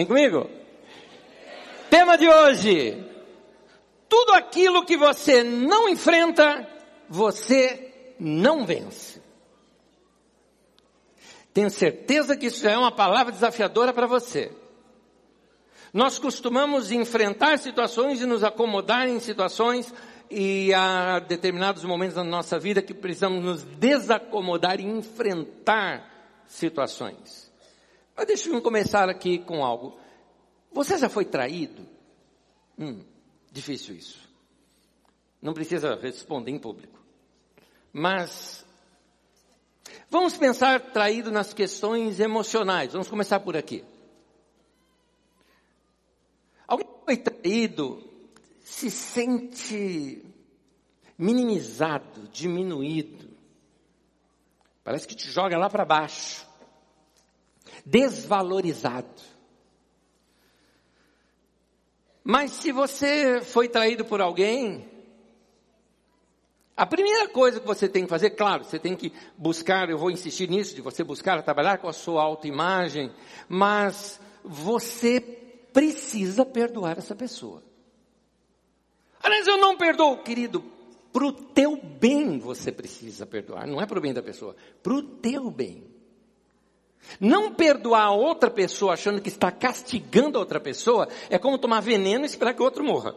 Vem comigo? Tema de hoje. Tudo aquilo que você não enfrenta, você não vence. Tenho certeza que isso já é uma palavra desafiadora para você. Nós costumamos enfrentar situações e nos acomodar em situações e há determinados momentos na nossa vida que precisamos nos desacomodar e enfrentar situações. Mas deixa eu começar aqui com algo. Você já foi traído? Hum, difícil isso. Não precisa responder em público. Mas vamos pensar traído nas questões emocionais. Vamos começar por aqui. Alguém foi traído se sente minimizado, diminuído. Parece que te joga lá para baixo. Desvalorizado. Mas se você foi traído por alguém, a primeira coisa que você tem que fazer, claro, você tem que buscar, eu vou insistir nisso, de você buscar trabalhar com a sua autoimagem, mas você precisa perdoar essa pessoa. Aliás, eu não perdoo, querido. Para o teu bem você precisa perdoar. Não é para o bem da pessoa. Para o teu bem. Não perdoar a outra pessoa achando que está castigando a outra pessoa é como tomar veneno e esperar que o outro morra.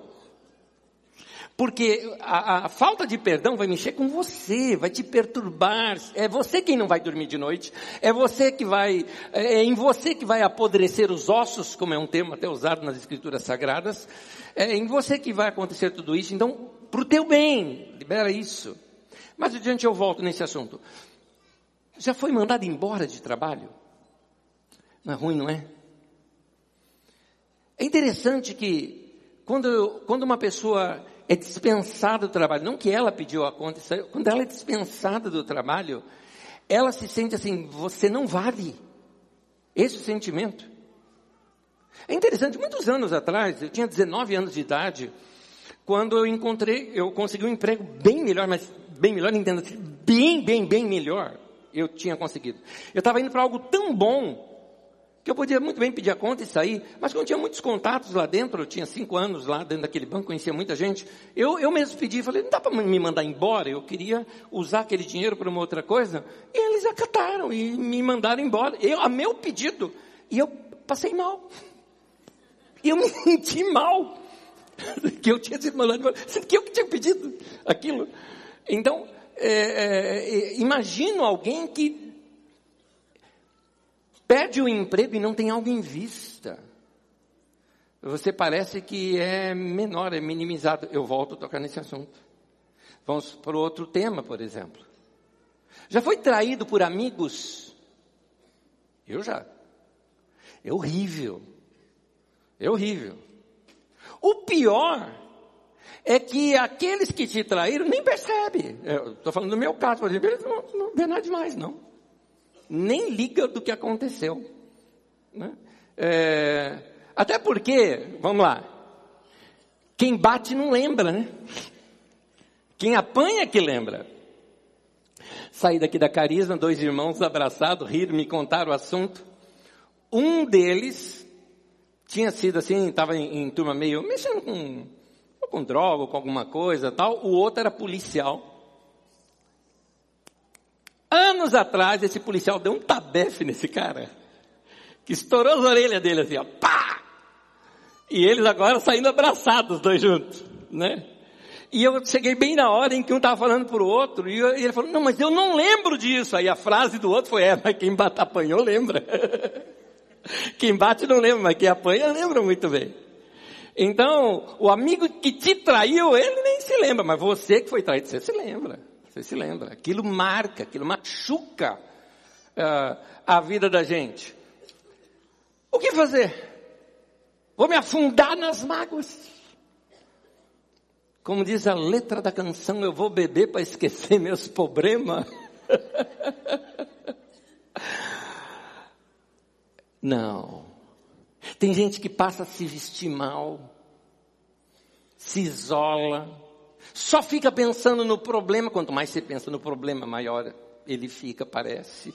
Porque a, a, falta de perdão vai mexer com você, vai te perturbar. É você quem não vai dormir de noite. É você que vai, é, é em você que vai apodrecer os ossos, como é um termo até usado nas escrituras sagradas. É em você que vai acontecer tudo isso. Então, para o teu bem, libera isso. Mas adiante eu volto nesse assunto. Já foi mandado embora de trabalho? Não é ruim, não é? É interessante que quando, quando uma pessoa é dispensada do trabalho, não que ela pediu a conta, quando ela é dispensada do trabalho, ela se sente assim, você não vale. Esse é o sentimento. É interessante, muitos anos atrás, eu tinha 19 anos de idade, quando eu encontrei, eu consegui um emprego bem melhor, mas bem melhor, entenda, bem, bem, bem melhor, eu tinha conseguido. Eu estava indo para algo tão bom, que eu podia muito bem pedir a conta e sair, mas como tinha muitos contatos lá dentro, eu tinha cinco anos lá dentro daquele banco, conhecia muita gente, eu, eu mesmo pedi, falei, não dá para me mandar embora, eu queria usar aquele dinheiro para uma outra coisa, e eles acataram e me mandaram embora, eu, a meu pedido, e eu passei mal, e eu me senti mal, que eu tinha sido mandado embora, sendo que eu que tinha pedido aquilo, então, é, é, é imagino alguém que perde o emprego e não tem algo em vista. Você parece que é menor, é minimizado. Eu volto a tocar nesse assunto. Vamos para outro tema, por exemplo. Já foi traído por amigos? Eu já. É horrível. É horrível. O pior é que aqueles que te traíram nem percebem. Estou falando do meu caso, por exemplo, eles não, não vê nada demais, não nem liga do que aconteceu. Né? É, até porque, vamos lá, quem bate não lembra, né? Quem apanha que lembra. Saí daqui da Carisma, dois irmãos abraçados, riram, me contaram o assunto. Um deles tinha sido assim, estava em, em, turma meio mexendo com, com droga, com alguma coisa tal. O outro era policial. Anos atrás, esse policial deu um tabefe nesse cara, que estourou as orelhas dele assim, ó, pá! E eles agora saindo abraçados, dois juntos, né? E eu cheguei bem na hora em que um estava falando para o outro, e, eu, e, ele falou, não, mas eu não lembro disso. Aí a frase do outro foi, é, mas quem bate, apanhou lembra. quem bate não lembra, mas quem apanha lembra muito bem. Então, o amigo que te traiu, ele nem se lembra, mas você que foi traído, você se lembra. Você se lembra? Aquilo marca, aquilo machuca uh, a vida da gente. O que fazer? Vou me afundar nas mágoas. Como diz a letra da canção, eu vou beber para esquecer meus problemas. Não. Tem gente que passa a se vestir mal, se isola, só fica pensando no problema, quanto mais você pensa no problema, maior ele fica, parece.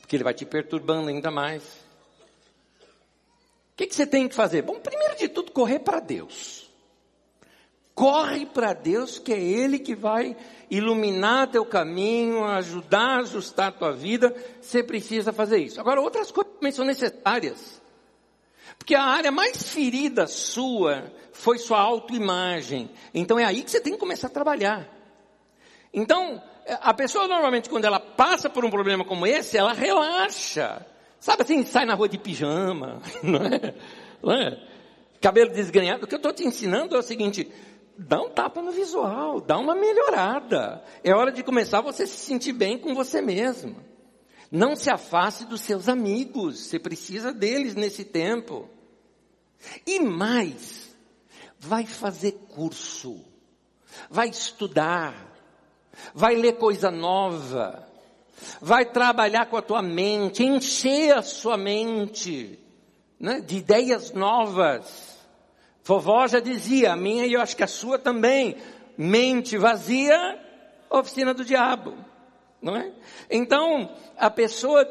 Porque ele vai te perturbando ainda mais. que, que você tem que fazer? Bom, primeiro de tudo, correr para Deus. Corre para Deus, que é Ele que vai iluminar teu caminho, ajudar a ajustar tua vida. Você precisa fazer isso. Agora, outras coisas também são necessárias. Porque a área mais ferida sua foi sua autoimagem. Então é aí que você tem que começar a trabalhar. Então, a pessoa normalmente quando ela passa por um problema como esse, ela relaxa. Sabe assim, sai na rua de pijama, não é? Não é? Cabelo desgrenhado. O que eu estou te ensinando é o seguinte, dá um tapa no visual, dá uma melhorada. É hora de começar você se sentir bem com você mesmo. Não se afaste dos seus amigos, você precisa deles nesse tempo. E mais, vai fazer curso, vai estudar, vai ler coisa nova, vai trabalhar com a tua mente, encher a sua mente né, de ideias novas. Vovó já dizia, a minha e eu acho que a sua também, mente vazia, oficina do diabo, não é? Então, a pessoa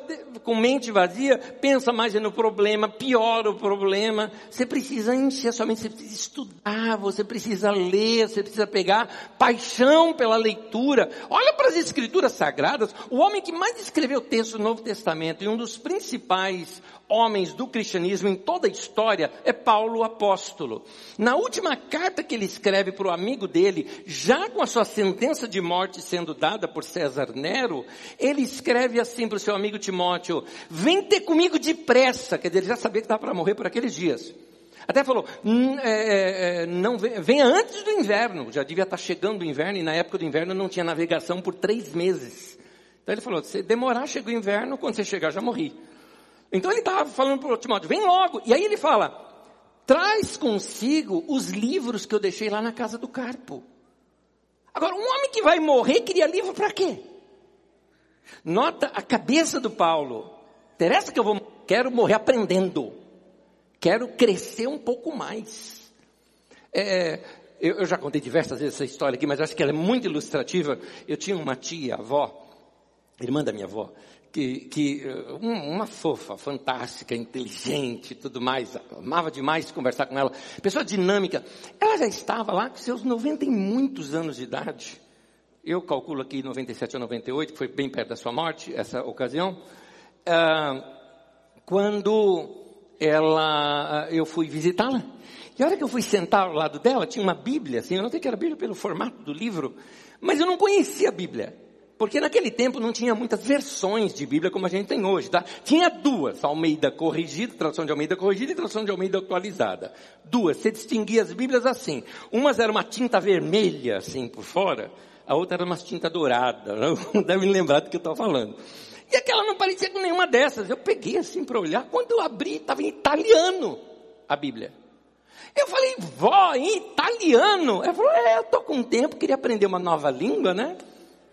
com mente vazia pensa mais no problema, piora o problema. Você precisa encher sua mente, você precisa estudar, você precisa ler, você precisa pegar paixão pela leitura. Olha para as escrituras sagradas, o homem que mais escreveu texto do Novo Testamento e um dos principais homens do cristianismo em toda a história é Paulo apóstolo. Na última carta que ele escreve para o amigo dele, já com a sua sentença de morte sendo dada por César Nero, ele escreve assim para o seu amigo Timóteo, vem ter comigo depressa, quer dizer, ele já sabia que estava para morrer por aqueles dias. Até falou, é, é, não venha antes do inverno, já devia estar chegando o inverno, e na época do inverno não tinha navegação por três meses. Então ele falou, se demorar, chega o inverno, quando você chegar já morri. Então ele estava falando para o Timóteo, vem logo. E aí ele fala, traz consigo os livros que eu deixei lá na casa do Carpo. Agora, um homem que vai morrer queria livro para quê? Nota a cabeça do Paulo. Interessa que eu vou, quero morrer aprendendo. Quero crescer um pouco mais. É, eu, eu, já contei diversas vezes essa história aqui, mas acho que ela é muito ilustrativa. Eu tinha uma tia, avó, irmã da minha avó, que, que uma fofa, fantástica, inteligente, tudo mais, amava demais conversar com ela, pessoa dinâmica. Ela já estava lá com seus 90 e muitos anos de idade. Eu calculo aqui 97 ou 98, que foi bem perto da sua morte, essa ocasião. Ah, quando ela, eu fui visitá-la. E a hora que eu fui sentar ao lado dela, tinha uma Bíblia, assim, eu não sei que era Bíblia pelo formato do livro, mas eu não conhecia a Bíblia. Porque naquele tempo não tinha muitas versões de Bíblia como a gente tem hoje, tá? Tinha duas, Almeida corrigida, tradução de Almeida corrigida e tradução de Almeida atualizada. Duas, você distinguia as Bíblias assim. Umas era uma tinta vermelha, assim, por fora, a outra era uma tinta dourada. Não deve me lembrar do que eu estou falando. E aquela não parecia com nenhuma dessas. Eu peguei assim para olhar, quando eu abri, estava em italiano a Bíblia. Eu falei, vó, em italiano? Ela falou, é, eu estou com tempo, queria aprender uma nova língua, né?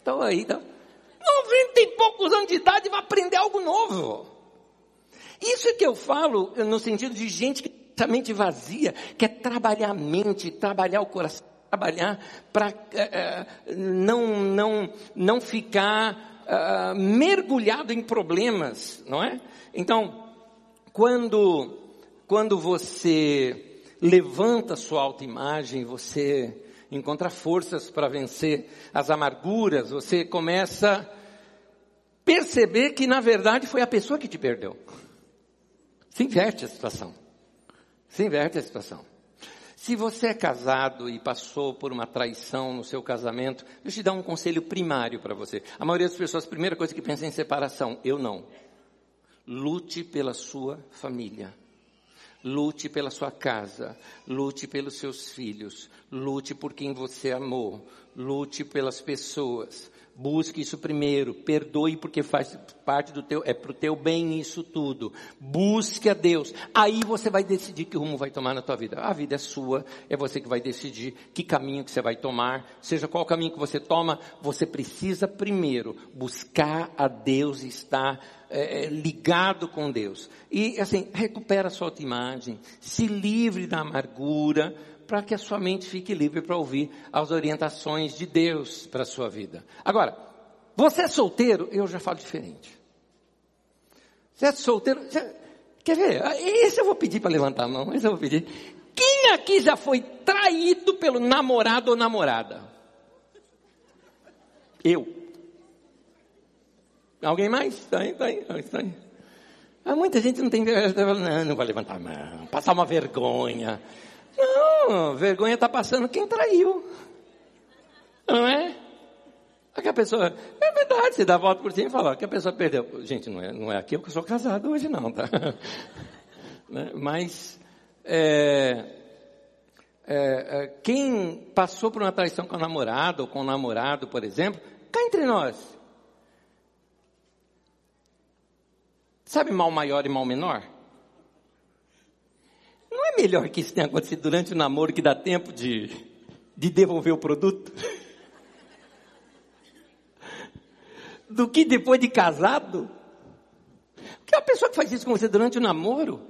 Então aí, então, 90 e poucos anos de idade vai aprender algo novo. Isso é que eu falo no sentido de gente que tem a mente vazia, quer trabalhar a mente, trabalhar o coração, trabalhar para é, é, não, não, não ficar é, mergulhado em problemas, não é? Então, quando, quando você levanta sua autoimagem, você encontra forças para vencer as amarguras, você começa a perceber que na verdade foi a pessoa que te perdeu. Se inverte a situação. Se inverte a situação. Se você é casado e passou por uma traição no seu casamento, deixa eu te dar um conselho primário para você. A maioria das pessoas, a primeira coisa que pensa é em separação. Eu não. Lute pela sua família. Lute pela sua casa, lute pelos seus filhos, lute por quem você amou, lute pelas pessoas. Busque isso primeiro, perdoe porque faz parte do teu, é pro teu bem isso tudo. Busque a Deus. Aí você vai decidir que rumo vai tomar na tua vida. A vida é sua, é você que vai decidir que caminho que você vai tomar. Seja qual caminho que você toma, você precisa primeiro buscar a Deus e estar é, é, ligado com Deus. E assim, recupera a sua autoimagem, se livre da amargura, para que a sua mente fique livre para ouvir as orientações de Deus para a sua vida. Agora, você é solteiro? Eu já falo diferente. Você é solteiro? Você, Quer ver? Esse eu vou pedir para levantar a mão, esse eu vou pedir. Quem aqui já foi traído pelo namorado ou namorada? Eu. Alguém mais? Está aí, está aí, está aí. Ah, muita gente não tem não, não vai levantar a mão, passar uma vergonha. Não, vergonha está passando quem traiu. Não é? Que a pessoa, é verdade, você dá a volta por cima e fala que a pessoa perdeu. Gente, não é, não é aqui eu que sou casado hoje não, tá? Né? Mas, é, é, é, quem passou por uma traição com a namorada ou com o namorado, por exemplo, cá entre nós. Sabe mal maior e mal menor? Não é melhor que isso tenha acontecido durante o namoro que dá tempo de, de devolver o produto? do que depois de casado. Porque a pessoa que faz isso com você durante o namoro,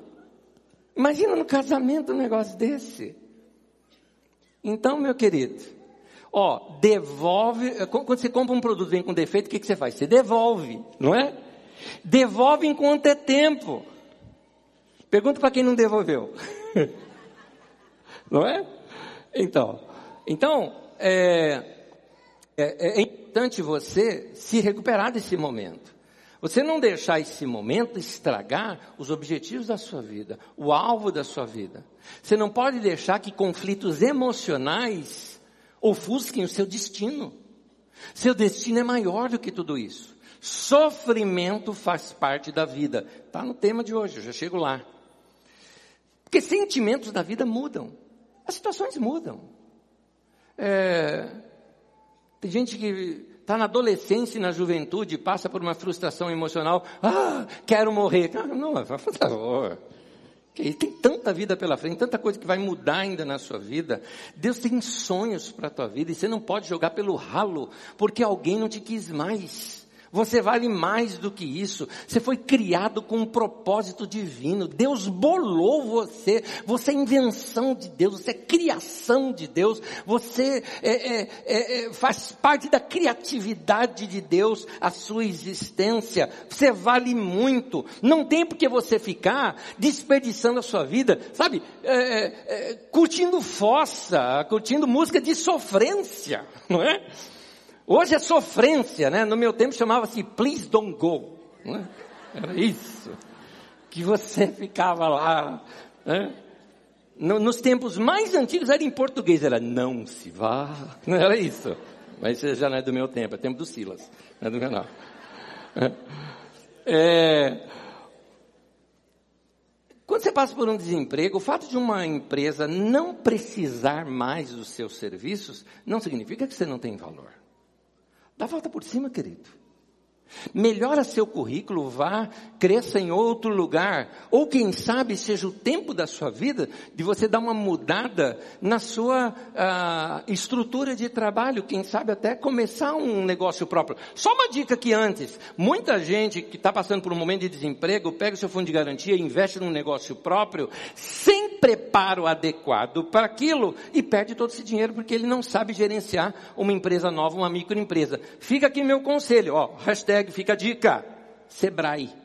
imagina no casamento um negócio desse. Então, meu querido, ó, devolve, quando você compra um produto vem com defeito, o que, que você faz? Você devolve, não é? Devolve enquanto é tempo. Pergunta para quem não devolveu. não é? Então, então, é, é, é importante você se recuperar desse momento. Você não deixar esse momento estragar os objetivos da sua vida, o alvo da sua vida. Você não pode deixar que conflitos emocionais ofusquem o seu destino. Seu destino é maior do que tudo isso. Sofrimento faz parte da vida. Está no tema de hoje, eu já chego lá. Porque sentimentos da vida mudam. As situações mudam. É, tem gente que está na adolescência e na juventude, passa por uma frustração emocional. Ah, quero morrer. Ah, não, por favor. Tem tanta vida pela frente, tanta coisa que vai mudar ainda na sua vida. Deus tem sonhos para a tua vida e você não pode jogar pelo ralo porque alguém não te quis mais. Você vale mais do que isso. Você foi criado com um propósito divino. Deus bolou você. Você é invenção de Deus. Você é criação de Deus. Você é, é, é, é, faz parte da criatividade de Deus, a sua existência. Você vale muito. Não tem por que você ficar desperdiçando a sua vida, sabe? É, é, curtindo fossa, curtindo música de sofrência, não é? Hoje é sofrência, né? No meu tempo chamava-se Please Don't Go. Né? Era isso. Que você ficava lá. Né? Nos tempos mais antigos era em português, era não se vá. Não era isso. Mas isso já não é do meu tempo, é tempo do Silas. Não é do meu não. É... Quando você passa por um desemprego, o fato de uma empresa não precisar mais dos seus serviços, não significa que você não tem valor. Dá volta por cima, querido. Melhora seu currículo, vá, cresça em outro lugar. Ou quem sabe seja o tempo da sua vida de você dar uma mudada na sua uh, estrutura de trabalho. Quem sabe até começar um negócio próprio. Só uma dica aqui antes. Muita gente que está passando por um momento de desemprego, pega o seu fundo de garantia, investe num negócio próprio, sem preparo adequado para aquilo e perde todo esse dinheiro porque ele não sabe gerenciar uma empresa nova, uma microempresa. Fica aqui meu conselho, ó, hashtag fica a dica, Sebrae.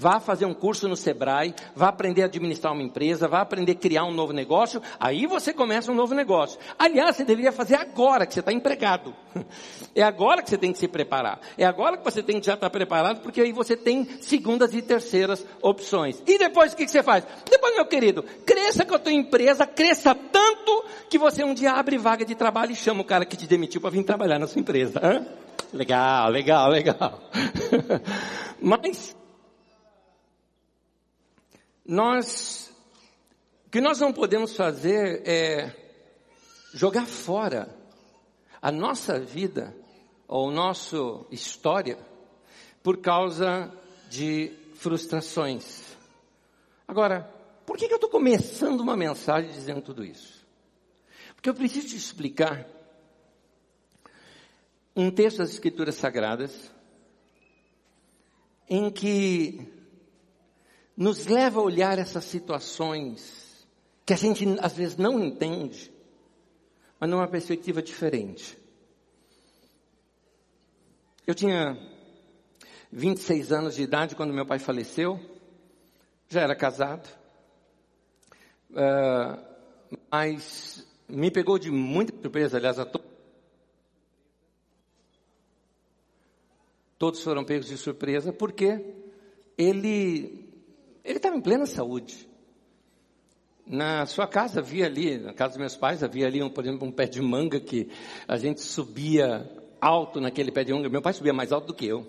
Vá fazer um curso no Sebrae, vá aprender a administrar uma empresa, vá aprender a criar um novo negócio, aí você começa um novo negócio. Aliás, você deveria fazer agora que você está empregado. É agora que você tem que se preparar. É agora que você tem que já estar preparado, porque aí você tem segundas e terceiras opções. E depois o que, que você faz? Depois, meu querido, cresça com a tua empresa, cresça tanto que você um dia abre vaga de trabalho e chama o cara que te demitiu para vir trabalhar na sua empresa. Hã? Legal, legal, legal. Mas nós, o que nós não podemos fazer é jogar fora a nossa vida ou nossa história por causa de frustrações. Agora, por que, eu estou começando uma mensagem dizendo tudo isso? Porque eu preciso te explicar um texto das Escrituras Sagradas em que nos leva a olhar essas situações que a gente às vezes não entende, mas numa perspectiva diferente. Eu tinha 26 anos de idade quando meu pai faleceu. já era casado, uh, mas me pegou de muita surpresa, aliás, a to... todos foram pegos de surpresa, porque ele ele estava em plena saúde. Na sua casa havia ali, na casa dos meus pais, havia ali, um, por exemplo, um pé de manga que a gente subia alto naquele pé de manga. Meu pai subia mais alto do que eu.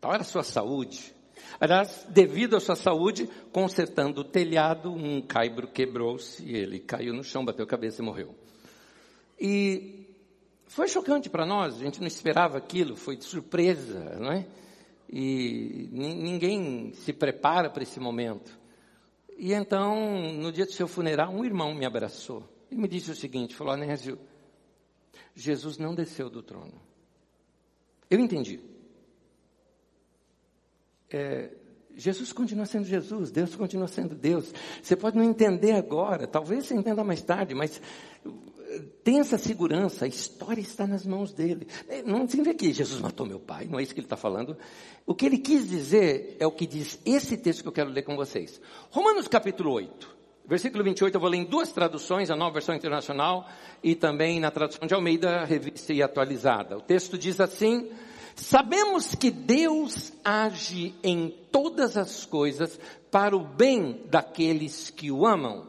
Tal era a sua saúde. Aliás, devido à sua saúde, consertando o telhado, um caibro quebrou-se e ele caiu no chão, bateu a cabeça e morreu. E foi chocante para nós, a gente não esperava aquilo, foi de surpresa, não é? E ninguém se prepara para esse momento. E então, no dia do seu funeral, um irmão me abraçou e me disse o seguinte: falou, Anésio, Jesus não desceu do trono. Eu entendi é, Jesus continua sendo Jesus, Deus continua sendo Deus. Você pode não entender agora, talvez você entenda mais tarde, mas tem essa segurança, a história está nas mãos dele. É, não significa que Jesus matou meu pai, não é isso que ele está falando. O que ele quis dizer é o que diz esse texto que eu quero ler com vocês. Romanos capítulo 8. Versículo 28, eu vou ler em duas traduções, a nova versão internacional e também na tradução de Almeida, revista e atualizada. O texto diz assim: Sabemos que Deus age em todas as coisas para o bem daqueles que o amam.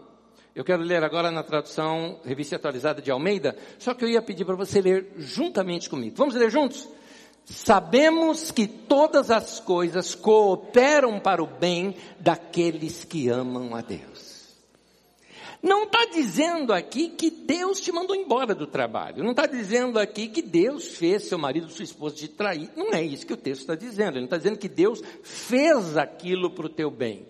Eu quero ler agora na tradução Revista Atualizada de Almeida, só que eu ia pedir para você ler juntamente comigo. Vamos ler juntos? Sabemos que todas as coisas cooperam para o bem daqueles que amam a Deus. Não está dizendo aqui que Deus te mandou embora do trabalho. Não está dizendo aqui que Deus fez seu marido, sua esposa te trair. Não é isso que o texto está dizendo. Ele não está dizendo que Deus fez aquilo para o teu bem.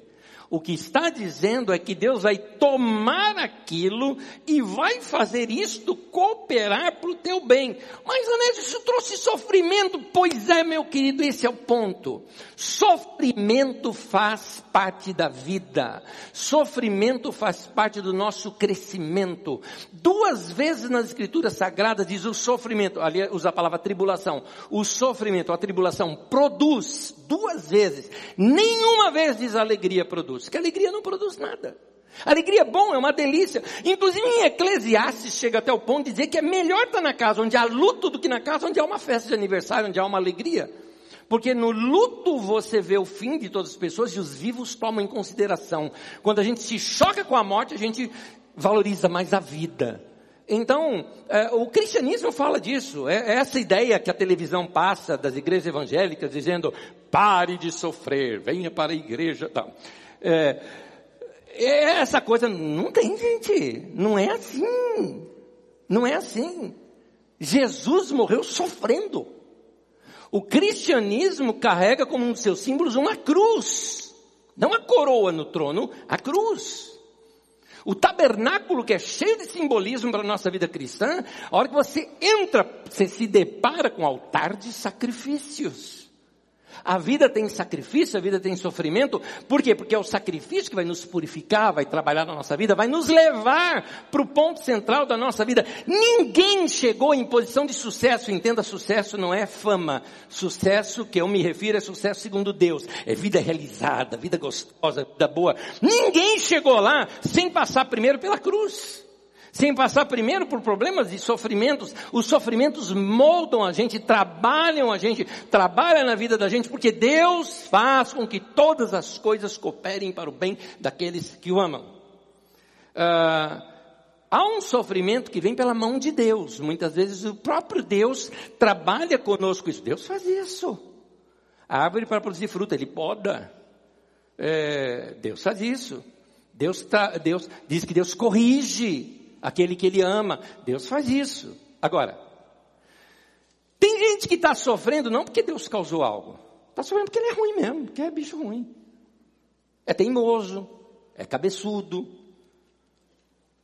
O que está dizendo é que Deus vai tomar aquilo e vai fazer isto cooperar para o teu bem. Mas, Anésio, isso trouxe sofrimento. Pois é, meu querido, esse é o ponto. Sofrimento faz parte da vida. Sofrimento faz parte do nosso crescimento. Duas vezes nas escrituras sagradas diz o sofrimento, ali usa a palavra tribulação. O sofrimento, a tribulação produz duas vezes. Nenhuma vez diz alegria produz. Que alegria não produz nada. Alegria é bom, é uma delícia. Inclusive em Eclesiastes chega até o ponto de dizer que é melhor estar na casa onde há luto do que na casa onde há uma festa de aniversário, onde há uma alegria. Porque no luto você vê o fim de todas as pessoas e os vivos tomam em consideração. Quando a gente se choca com a morte, a gente valoriza mais a vida. Então, é, o cristianismo fala disso. É, é, essa ideia que a televisão passa das igrejas evangélicas dizendo pare de sofrer, venha para a igreja. É, é, essa coisa não tem, gente. Não é assim. Não é assim. Jesus morreu sofrendo. O cristianismo carrega como um dos seus símbolos uma cruz. Não a coroa no trono, a cruz. O tabernáculo que é cheio de simbolismo para a nossa vida cristã, a hora que você entra, você se depara com um altar de sacrifícios. A vida tem sacrifício, a vida tem sofrimento. Por quê? Porque é o sacrifício que vai nos purificar, vai trabalhar na nossa vida, vai nos levar para o ponto central da nossa vida. Ninguém chegou em posição de sucesso. Entenda, sucesso não é fama. Sucesso que eu me refiro é sucesso segundo Deus. É vida realizada, vida gostosa, vida boa. Ninguém chegou lá sem passar primeiro pela cruz sem passar primeiro por problemas e sofrimentos. Os sofrimentos moldam a gente, trabalham a gente, trabalham na vida da gente, porque Deus faz com que todas as coisas cooperem para o bem daqueles que o amam. Uh, há um sofrimento que vem pela mão de Deus. Muitas vezes o próprio Deus trabalha conosco isso. Deus faz isso. A árvore para produzir fruta, ele poda. É, Deus faz isso. Deus, tá, Deus diz que Deus corrige aquele que ele ama. Deus faz isso. Agora, tem gente que está sofrendo não porque Deus causou algo. Está sofrendo porque ele é ruim mesmo, porque é bicho ruim. É teimoso, é cabeçudo.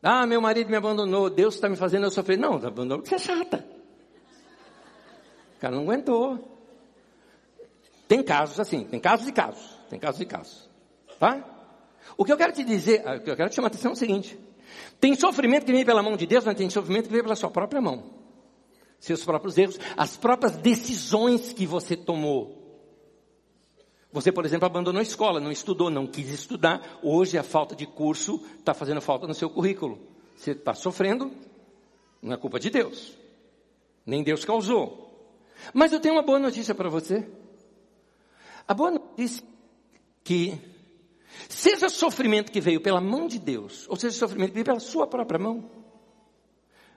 Ah, meu marido me abandonou, Deus está me fazendo eu sofrer. Não, abandonou porque é chata. O cara não aguentou. Tem casos assim, tem casos e casos. Tem casos e casos. Tá? O que eu quero te dizer, o que eu quero te chamar a atenção é o seguinte. Tem sofrimento que vem pela mão de Deus, mas tem sofrimento que vem pela sua própria mão. Seus próprios erros, as próprias decisões que você tomou. Você, por exemplo, abandonou a escola, não estudou, não quis estudar. Hoje a falta de curso está fazendo falta no seu currículo. Você está sofrendo, não é culpa de Deus. Nem Deus causou. Mas eu tenho uma boa notícia para você. A boa notícia é que seja sofrimento que veio pela mão de Deus, ou seja sofrimento que veio pela sua própria mão,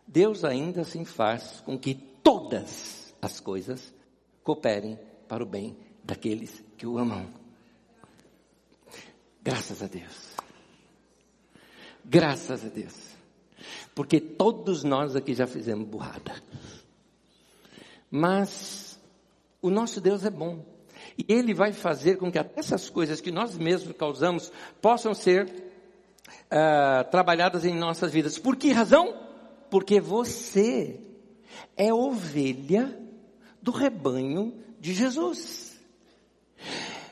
Deus ainda assim faz com que todas as coisas cooperem para o bem daqueles que o amam. Graças a Deus. Graças a Deus. Porque todos nós aqui já fizemos burrada. Mas o nosso Deus é bom. E Ele vai fazer com que até essas coisas que nós mesmos causamos possam ser uh, trabalhadas em nossas vidas. Por que razão? Porque você é ovelha do rebanho de Jesus.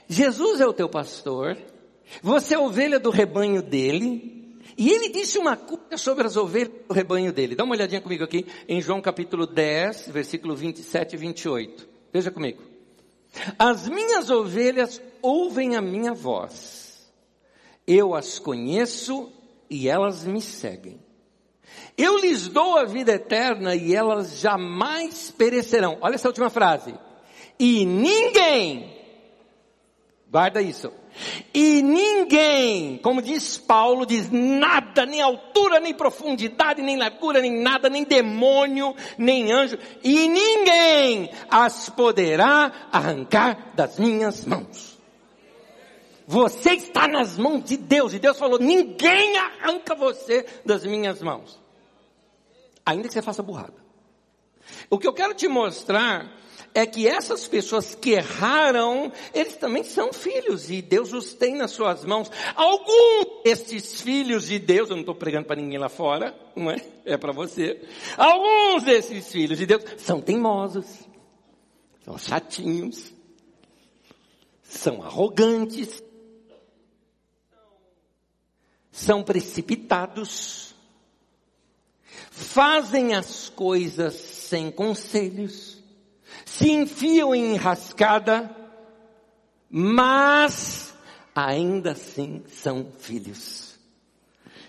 Jesus é o teu pastor, você é ovelha do rebanho dele, e ele disse uma coisa sobre as ovelhas do rebanho dele. Dá uma olhadinha comigo aqui em João capítulo 10, versículo 27 e 28. Veja comigo. As minhas ovelhas ouvem a minha voz. Eu as conheço e elas me seguem. Eu lhes dou a vida eterna e elas jamais perecerão. Olha essa última frase. E ninguém, guarda isso, e ninguém, como diz Paulo, diz nada, nem altura, nem profundidade, nem largura, nem nada, nem demônio, nem anjo, e ninguém as poderá arrancar das minhas mãos. Você está nas mãos de Deus, e Deus falou: ninguém arranca você das minhas mãos. Ainda que você faça burrada. O que eu quero te mostrar é que essas pessoas que erraram, eles também são filhos e Deus os tem nas suas mãos. Alguns desses filhos de Deus, eu não estou pregando para ninguém lá fora, não é? É para você. Alguns desses filhos de Deus são teimosos, são chatinhos, são arrogantes, são precipitados, fazem as coisas sem conselhos, se enfiam em enrascada, mas ainda assim são filhos.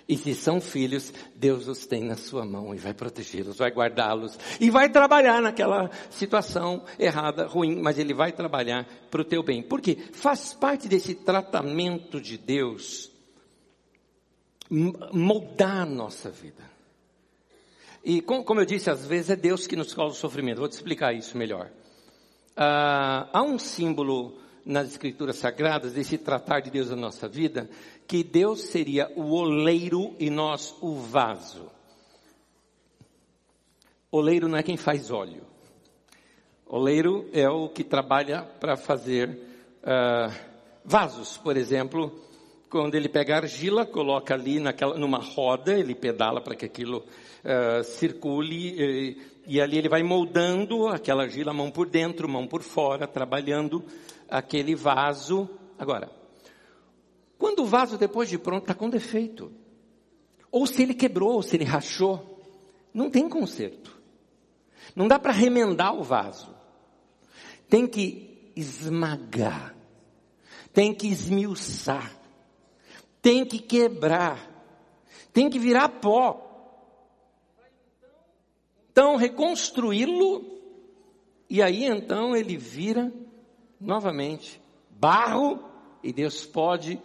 E se são filhos, Deus os tem na sua mão e vai protegê-los, vai guardá-los e vai trabalhar naquela situação errada, ruim, mas Ele vai trabalhar para o teu bem. Porque faz parte desse tratamento de Deus moldar a nossa vida. E como eu disse, às vezes é Deus que nos causa o sofrimento. Vou te explicar isso melhor. Ah, há um símbolo nas escrituras sagradas desse tratar de Deus na nossa vida, que Deus seria o oleiro e nós o vaso. Oleiro não é quem faz óleo. Oleiro é o que trabalha para fazer uh, vasos, por exemplo, quando ele pega argila, coloca ali naquela, numa roda, ele pedala para que aquilo uh, circule e ali ele vai moldando aquela argila, mão por dentro, mão por fora, trabalhando aquele vaso. Agora, quando o vaso depois de pronto está com defeito, ou se ele quebrou, ou se ele rachou, não tem conserto. Não dá para remendar o vaso. Tem que esmagar. Tem que esmiuçar. Tem que quebrar. Tem que virar pó então reconstruí-lo, e aí então ele vira novamente barro, e Deus pode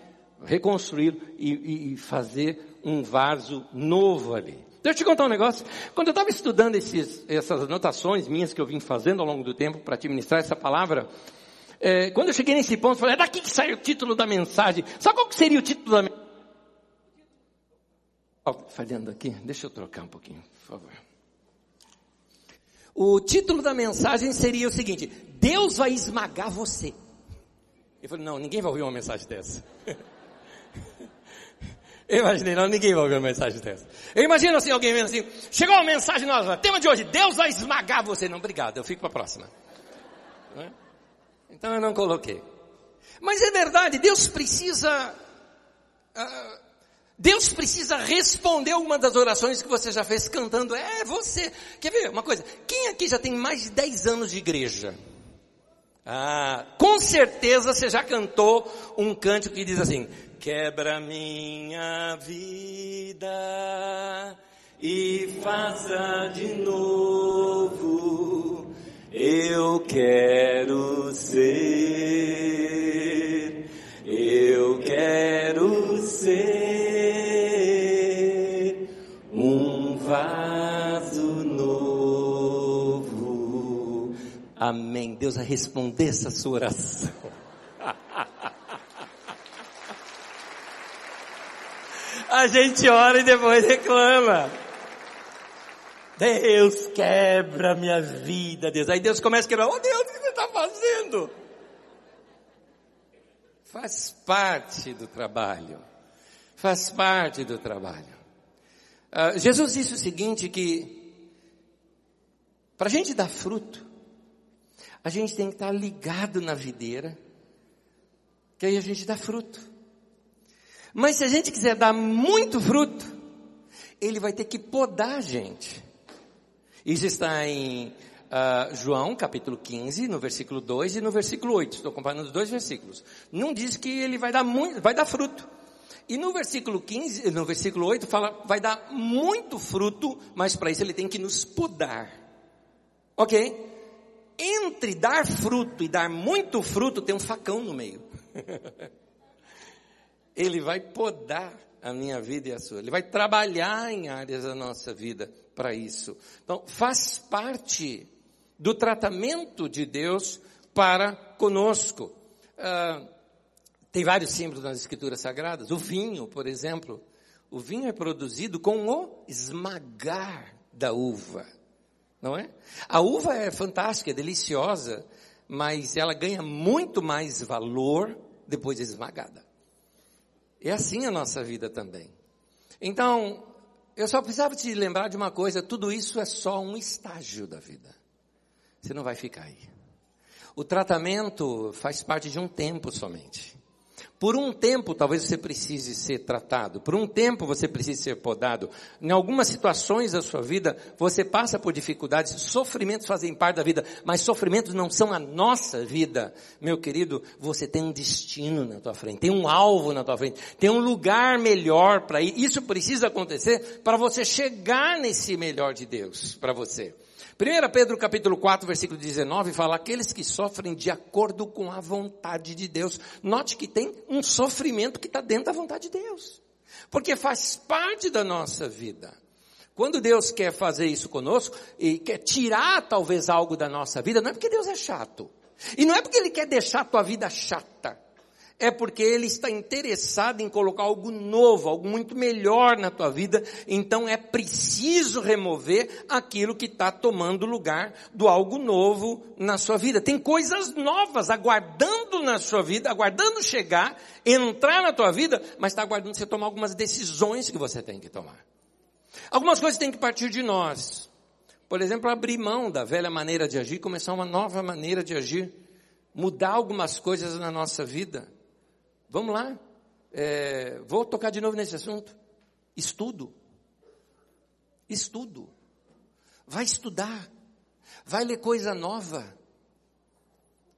reconstruir e, e fazer um vaso novo ali. Deixa eu te contar um negócio. Quando eu estava estudando esses, essas anotações minhas que eu vim fazendo ao longo do tempo para te ministrar essa palavra, é, quando eu cheguei nesse ponto, eu falei, é daqui que sai o título da mensagem. Sabe qual que seria o título da mensagem? Oh, falhando aqui, deixa eu trocar um pouquinho, por favor. O título da mensagem seria o seguinte: Deus vai esmagar você. Eu falei, não, ninguém vai ouvir uma mensagem dessa. Eu imaginei, não, ninguém vai ouvir uma mensagem dessa. Eu imagino assim, alguém vendo assim, chegou uma mensagem nova, tema de hoje, Deus vai esmagar você. Não, obrigado, eu fico para a próxima. É? Então eu não coloquei. Mas é verdade, Deus precisa uh, Deus precisa responder uma das orações que você já fez cantando. É você. Quer ver uma coisa? Quem aqui já tem mais de 10 anos de igreja? Ah, com certeza você já cantou um cântico que diz assim: Quebra minha vida e faça de novo. Eu quero ser, eu quero ser um vaso novo. Amém. Deus vai responder essa sua oração. A gente ora e depois reclama. Deus quebra minha vida, Deus. Aí Deus começa a quebrar. Oh Deus, o que você está fazendo? Faz parte do trabalho. Faz parte do trabalho. Uh, Jesus disse o seguinte que para a gente dar fruto, a gente tem que estar ligado na videira, que aí a gente dá fruto. Mas se a gente quiser dar muito fruto, ele vai ter que podar a gente. Isso está em uh, João capítulo 15, no versículo 2 e no versículo 8. Estou comparando os dois versículos. Não diz que ele vai dar muito, vai dar fruto. E no versículo 15, no versículo 8 fala, vai dar muito fruto, mas para isso ele tem que nos podar. Ok? Entre dar fruto e dar muito fruto tem um facão no meio. Ele vai podar a minha vida e a sua. Ele vai trabalhar em áreas da nossa vida para isso. Então, faz parte do tratamento de Deus para conosco. Uh, tem vários símbolos nas escrituras sagradas. O vinho, por exemplo. O vinho é produzido com o esmagar da uva. Não é? A uva é fantástica, é deliciosa, mas ela ganha muito mais valor depois de esmagada. É assim a nossa vida também. Então, eu só precisava te lembrar de uma coisa, tudo isso é só um estágio da vida. Você não vai ficar aí. O tratamento faz parte de um tempo somente. Por um tempo, talvez você precise ser tratado. Por um tempo, você precise ser podado. Em algumas situações da sua vida, você passa por dificuldades. Sofrimentos fazem parte da vida, mas sofrimentos não são a nossa vida. Meu querido, você tem um destino na tua frente, tem um alvo na tua frente, tem um lugar melhor para ir. Isso precisa acontecer para você chegar nesse melhor de Deus para você. 1 Pedro capítulo 4, versículo 19 fala, aqueles que sofrem de acordo com a vontade de Deus. Note que tem um sofrimento que está dentro da vontade de Deus. Porque faz parte da nossa vida. Quando Deus quer fazer isso conosco e quer tirar talvez algo da nossa vida, não é porque Deus é chato. E não é porque Ele quer deixar a tua vida chata é porque Ele está interessado em colocar algo novo, algo muito melhor na tua vida. Então é preciso remover aquilo que está tomando lugar do algo novo na sua vida. Tem coisas novas aguardando na sua vida, aguardando chegar, entrar na tua vida, mas está aguardando você tomar algumas decisões que você tem que tomar. Algumas coisas têm que partir de nós. Por exemplo, abrir mão da velha maneira de agir, começar uma nova maneira de agir, mudar algumas coisas na nossa vida. Vamos lá. É, vou tocar de novo nesse assunto. Estudo. Estudo. Vai estudar. Vai ler coisa nova.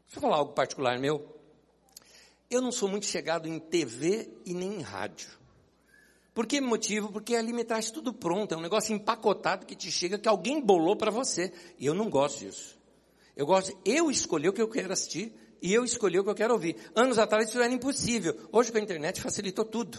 Deixa eu falar algo particular meu. Eu não sou muito chegado em TV e nem em rádio. Por que motivo? Porque ali me traz tudo pronto. É um negócio empacotado que te chega, que alguém bolou para você. E eu não gosto disso. Eu gosto, eu escolher o que eu quero assistir e eu escolhi o que eu quero ouvir. Anos atrás isso era impossível. Hoje com a internet facilitou tudo.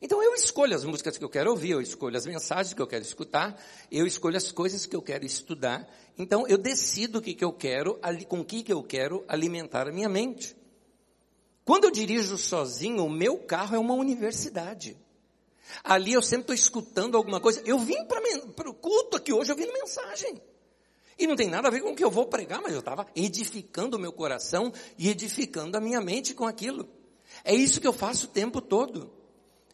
Então eu escolho as músicas que eu quero ouvir, eu escolho as mensagens que eu quero escutar, eu escolho as coisas que eu quero estudar. Então eu decido o que, que eu quero, com o que, que eu quero alimentar a minha mente. Quando eu dirijo sozinho, o meu carro é uma universidade. Ali eu sempre estou escutando alguma coisa. Eu vim para o culto aqui hoje ouvindo mensagem. E não tem nada a ver com o que eu vou pregar, mas eu estava edificando o meu coração e edificando a minha mente com aquilo. É isso que eu faço o tempo todo.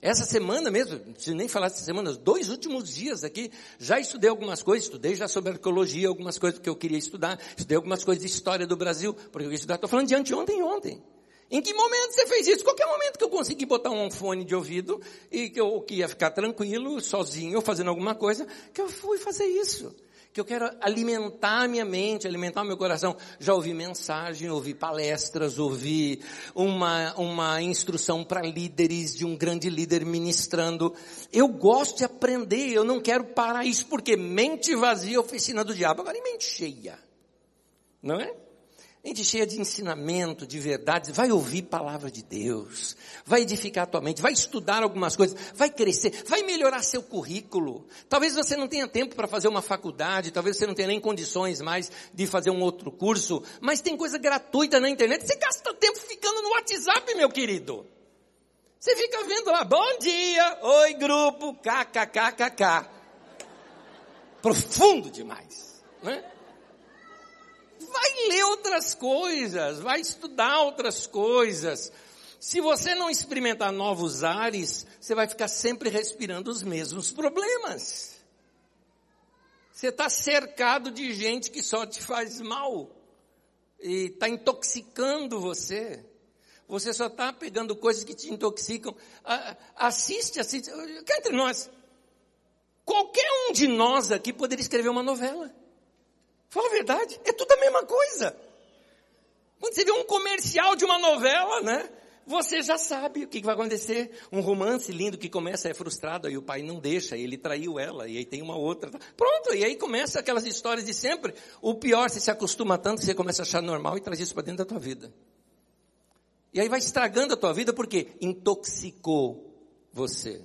Essa semana mesmo, preciso nem falar essa semana, os dois últimos dias aqui, já estudei algumas coisas, estudei já sobre arqueologia, algumas coisas que eu queria estudar, estudei algumas coisas de história do Brasil, porque eu ia estudar, estou falando de anteontem e ontem. Em que momento você fez isso? Qualquer momento que eu consegui botar um fone de ouvido e que eu que ia ficar tranquilo, sozinho, fazendo alguma coisa, que eu fui fazer isso que eu quero alimentar minha mente, alimentar meu coração. Já ouvi mensagem, ouvi palestras, ouvi uma, uma instrução para líderes, de um grande líder ministrando. Eu gosto de aprender, eu não quero parar isso, porque mente vazia é oficina do diabo. Agora, em mente cheia, não é? Mente cheia de ensinamento, de verdades, vai ouvir palavra de Deus, vai edificar a tua mente, vai estudar algumas coisas, vai crescer, vai melhorar seu currículo. Talvez você não tenha tempo para fazer uma faculdade, talvez você não tenha nem condições mais de fazer um outro curso, mas tem coisa gratuita na internet, você gasta tempo ficando no WhatsApp, meu querido. Você fica vendo lá, bom dia, oi grupo, kkkk. Profundo demais, né? Vai ler outras coisas, vai estudar outras coisas. Se você não experimentar novos ares, você vai ficar sempre respirando os mesmos problemas. Você está cercado de gente que só te faz mal e está intoxicando você. Você só está pegando coisas que te intoxicam. Assiste, assiste. Cá entre nós. Qualquer um de nós aqui poderia escrever uma novela. Fala a verdade, é tudo a mesma coisa. Quando você vê um comercial de uma novela, né? Você já sabe o que vai acontecer. Um romance lindo que começa, é frustrado, aí o pai não deixa, ele traiu ela, e aí tem uma outra. Pronto, e aí começa aquelas histórias de sempre. O pior, você se acostuma tanto que você começa a achar normal e traz isso para dentro da tua vida. E aí vai estragando a tua vida porque intoxicou você.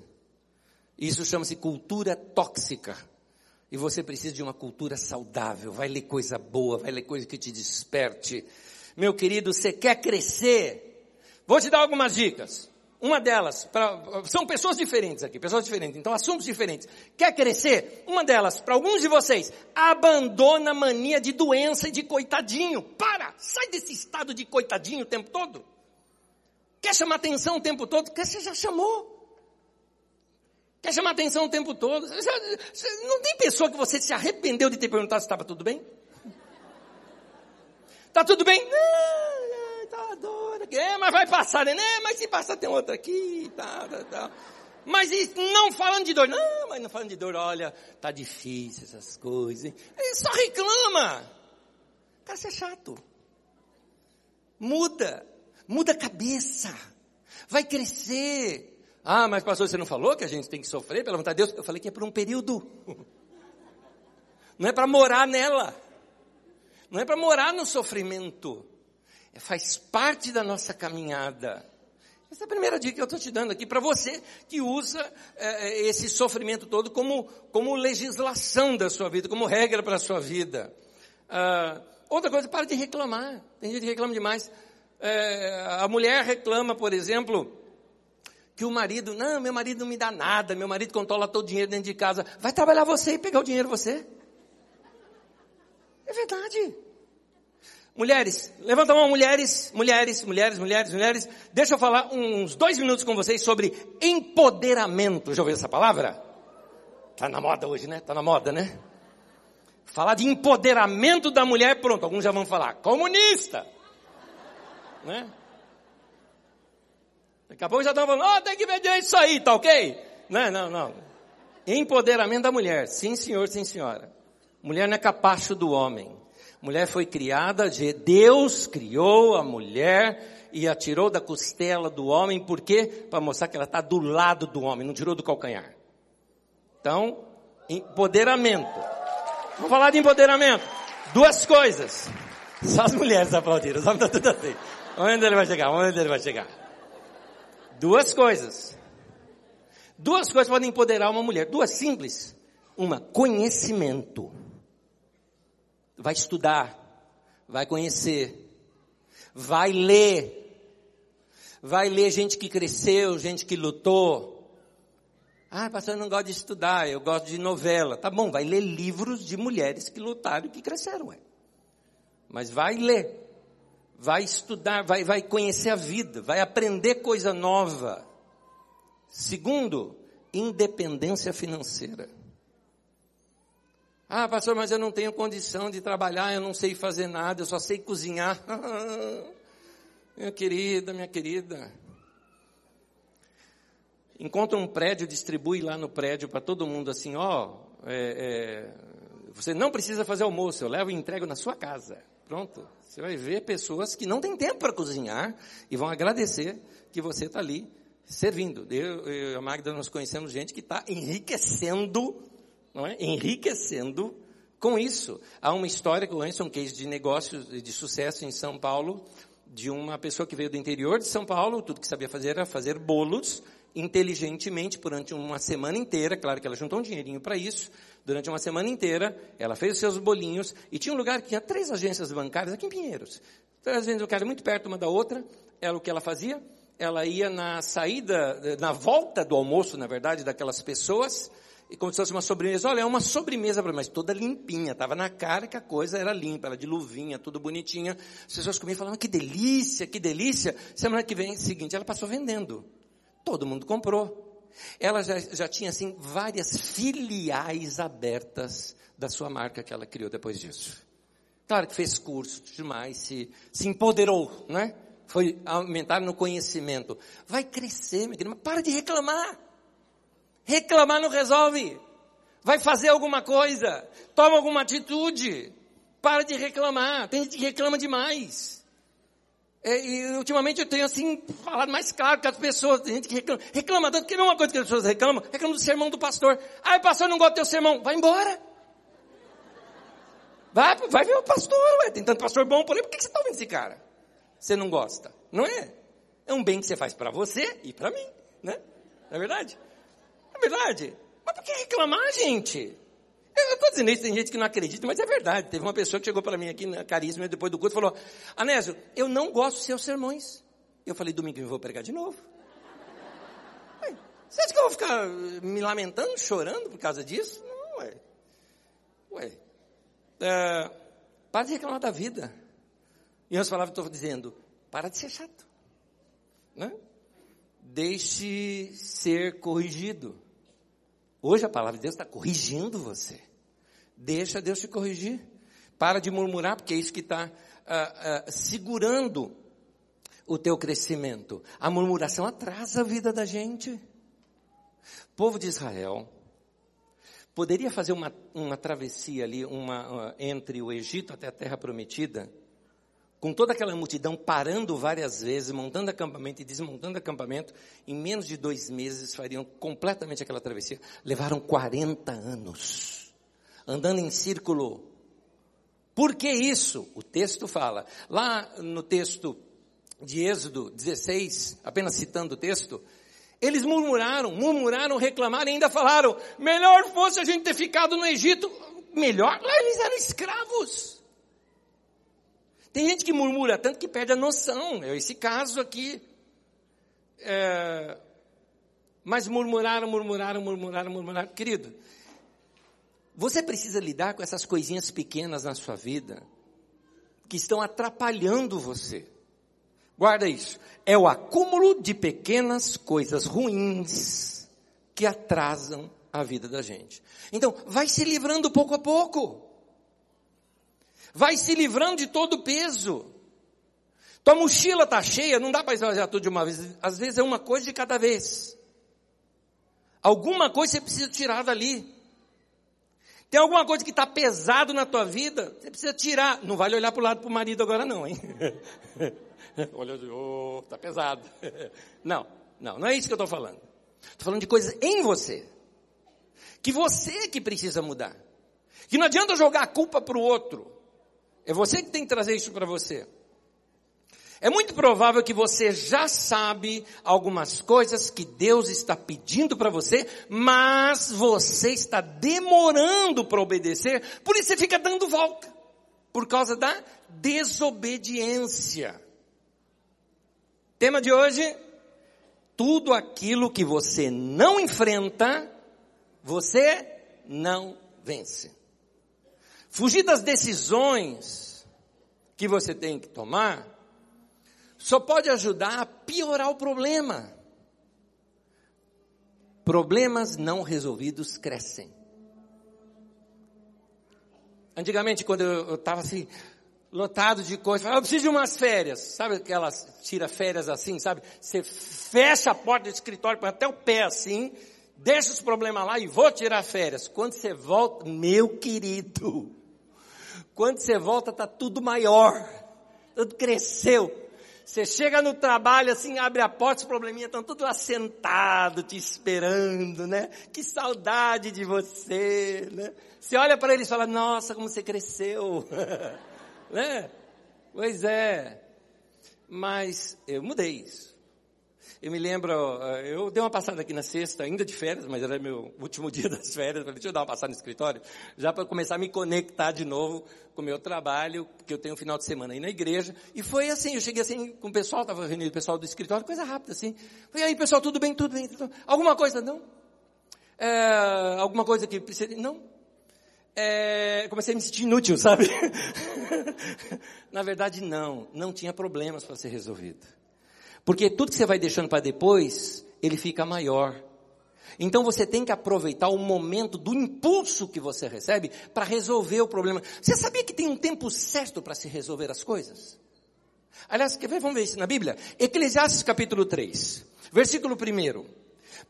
Isso chama-se cultura tóxica. E você precisa de uma cultura saudável. Vai ler coisa boa, vai ler coisa que te desperte. Meu querido, você quer crescer? Vou te dar algumas dicas. Uma delas, pra, são pessoas diferentes aqui, pessoas diferentes, então assuntos diferentes. Quer crescer? Uma delas, para alguns de vocês, abandona a mania de doença e de coitadinho. Para! Sai desse estado de coitadinho o tempo todo. Quer chamar atenção o tempo todo? Quer, você já chamou. Quer chamar atenção o tempo todo. Não tem pessoa que você se arrependeu de ter perguntado se estava tudo bem? Tá tudo bem? Não, tá dor. É, mas vai passar, né? Mas se passar tem outra aqui, tá, tá, tá. Mas não falando de dor. Não, mas não falando de dor, olha, tá difícil essas coisas. Hein? Ele só reclama. Cara, você é chato. Muda. Muda a cabeça. Vai crescer. Ah, mas pastor, você não falou que a gente tem que sofrer pela vontade de Deus? Eu falei que é por um período. Não é para morar nela. Não é para morar no sofrimento. É, faz parte da nossa caminhada. Essa é a primeira dica que eu estou te dando aqui para você que usa é, esse sofrimento todo como, como legislação da sua vida, como regra para a sua vida. Ah, outra coisa, para de reclamar. Tem gente que reclama demais. É, a mulher reclama, por exemplo, que o marido, não, meu marido não me dá nada, meu marido controla todo o dinheiro dentro de casa. Vai trabalhar você e pegar o dinheiro você. É verdade. Mulheres, levanta a mão, mulheres, mulheres, mulheres, mulheres, mulheres. Deixa eu falar uns dois minutos com vocês sobre empoderamento. Já ouviu essa palavra? Tá na moda hoje, né? Tá na moda, né? Falar de empoderamento da mulher, pronto, alguns já vão falar, comunista. Né? Daqui a pouco já estão falando, oh, tem que ver isso aí, tá ok? Não, não, não. Empoderamento da mulher. Sim, senhor, sim, senhora. Mulher não é capacho do homem. Mulher foi criada, de Deus criou a mulher e a tirou da costela do homem, por quê? Para mostrar que ela está do lado do homem, não tirou do calcanhar. Então, empoderamento. Vamos falar de empoderamento. Duas coisas. Só as mulheres aplaudiram, os homens estão tudo assim. Onde ele vai chegar? Onde ele vai chegar? Duas coisas. Duas coisas podem empoderar uma mulher. Duas simples. Uma, conhecimento. Vai estudar. Vai conhecer. Vai ler. Vai ler gente que cresceu, gente que lutou. Ah, pastor, eu não gosto de estudar, eu gosto de novela. Tá bom, vai ler livros de mulheres que lutaram e que cresceram, ué. Mas vai ler vai estudar, vai, vai conhecer a vida, vai aprender coisa nova. Segundo, independência financeira. Ah, pastor, mas eu não tenho condição de trabalhar, eu não sei fazer nada, eu só sei cozinhar. minha querida, minha querida. Encontra um prédio, distribui lá no prédio para todo mundo assim, ó, é, é, Você não precisa fazer almoço, eu levo e entrego na sua casa. Pronto. Você vai ver pessoas que não têm tempo para cozinhar e vão agradecer que você está ali servindo. Eu, e a Magda nós conhecemos gente que está enriquecendo, não é? Enriquecendo com isso. Há uma história que eu conheço, um case de negócios de sucesso em São Paulo, de uma pessoa que veio do interior de São Paulo, tudo que sabia fazer era fazer bolos inteligentemente durante uma semana inteira. Claro que ela juntou um dinheirinho para isso. Durante uma semana inteira, ela fez os seus bolinhos e tinha um lugar que tinha três agências bancárias aqui em Pinheiros. Três agências bancárias muito perto uma da outra. Ela o que ela fazia? Ela ia na saída, na volta do almoço, na verdade, daquelas pessoas, e como se fosse uma sobremesa. Olha, é uma sobremesa, mas toda limpinha. Tava na cara que a coisa era limpa, era de luvinha, tudo bonitinha. As pessoas comiam e falavam, que delícia, que delícia. Semana que vem, seguinte, ela passou vendendo. Todo mundo comprou. Ela já, já tinha, assim, várias filiais abertas da sua marca que ela criou depois disso. Claro que fez curso, demais, se, se empoderou, né? Foi aumentar no conhecimento. Vai crescer, meu querido, mas para de reclamar. Reclamar não resolve. Vai fazer alguma coisa. Toma alguma atitude. Para de reclamar. Tem gente que reclama demais. É, e ultimamente eu tenho assim, falado mais claro que as pessoas, tem gente que reclama, reclama tanto, que não é uma coisa que as pessoas reclamam, reclama do sermão do pastor. Ah, o pastor não gosta do teu sermão, vai embora. Vai, vai ver o pastor, ué. tem tanto pastor bom por aí, por que você está ouvindo esse cara? Você não gosta, não é? É um bem que você faz para você e para mim, né? Não é verdade? É verdade. Mas por que reclamar, gente? Eu estou dizendo isso, tem gente que não acredita, mas é verdade. Teve uma pessoa que chegou para mim aqui na Carisma depois do culto falou: Anésio, eu não gosto dos seus sermões. Eu falei: domingo eu vou pregar de novo. Ué, você acha que eu vou ficar me lamentando, chorando por causa disso? Não, ué. Ué. É, para de reclamar da vida. E antes falava, estou dizendo: para de ser chato. Né? Deixe ser corrigido. Hoje a palavra de Deus está corrigindo você. Deixa Deus te corrigir. Para de murmurar, porque é isso que está ah, ah, segurando o teu crescimento. A murmuração atrasa a vida da gente. Povo de Israel poderia fazer uma, uma travessia ali, uma, uh, entre o Egito até a terra prometida, com toda aquela multidão parando várias vezes, montando acampamento e desmontando acampamento, em menos de dois meses fariam completamente aquela travessia. Levaram 40 anos, andando em círculo. Por que isso? O texto fala. Lá no texto de Êxodo 16, apenas citando o texto, eles murmuraram, murmuraram, reclamaram e ainda falaram, melhor fosse a gente ter ficado no Egito. Melhor? Lá eles eram escravos. Tem gente que murmura tanto que perde a noção. É esse caso aqui. É, mas murmuraram, murmuraram, murmuraram, murmuraram. Querido, você precisa lidar com essas coisinhas pequenas na sua vida que estão atrapalhando você. Guarda isso. É o acúmulo de pequenas coisas ruins que atrasam a vida da gente. Então, vai se livrando pouco a pouco. Vai se livrando de todo o peso. Tua mochila está cheia, não dá para esvaziar tudo de uma vez. Às vezes é uma coisa de cada vez. Alguma coisa você precisa tirar dali. Tem alguma coisa que está pesado na tua vida, você precisa tirar. Não vale olhar para o lado para o marido agora não, hein? Olha, oh, está pesado. Não, não, não é isso que eu estou falando. Estou falando de coisas em você. Que você que precisa mudar. Que não adianta jogar a culpa para o outro. É você que tem que trazer isso para você. É muito provável que você já sabe algumas coisas que Deus está pedindo para você, mas você está demorando para obedecer, por isso você fica dando volta, por causa da desobediência. Tema de hoje: tudo aquilo que você não enfrenta, você não vence. Fugir das decisões que você tem que tomar só pode ajudar a piorar o problema. Problemas não resolvidos crescem. Antigamente, quando eu estava assim, lotado de coisas, eu, preciso de umas férias. Sabe aquelas tira férias assim, sabe? Você fecha a porta do escritório, põe até o pé assim, deixa os problemas lá e vou tirar férias. Quando você volta, meu querido, quando você volta tá tudo maior, tudo cresceu. Você chega no trabalho assim, abre a porta, os probleminhas estão tudo assentado, te esperando, né? Que saudade de você, né? Você olha para eles e fala, nossa, como você cresceu, né? Pois é. Mas eu mudei isso. Eu me lembro, eh, eu dei uma passada aqui na sexta, ainda de férias, mas era meu último dia das férias. Falei, deixa eu dar uma passada no escritório, já para começar a me conectar de novo com o meu trabalho, que eu tenho um final de semana aí na igreja. E foi assim, eu cheguei assim com o pessoal, estava reunido o pessoal do escritório, coisa rápida assim. Falei, aí pessoal, tudo bem, tudo bem? Tudo... Alguma coisa? Não. É, alguma coisa que precisa? Não. É, comecei a me sentir inútil, sabe? na verdade, não. Não tinha problemas para ser resolvido. Porque tudo que você vai deixando para depois, ele fica maior. Então você tem que aproveitar o momento do impulso que você recebe para resolver o problema. Você sabia que tem um tempo certo para se resolver as coisas? Aliás, quer ver? Vamos ver isso na Bíblia. Eclesiastes capítulo 3, versículo 1.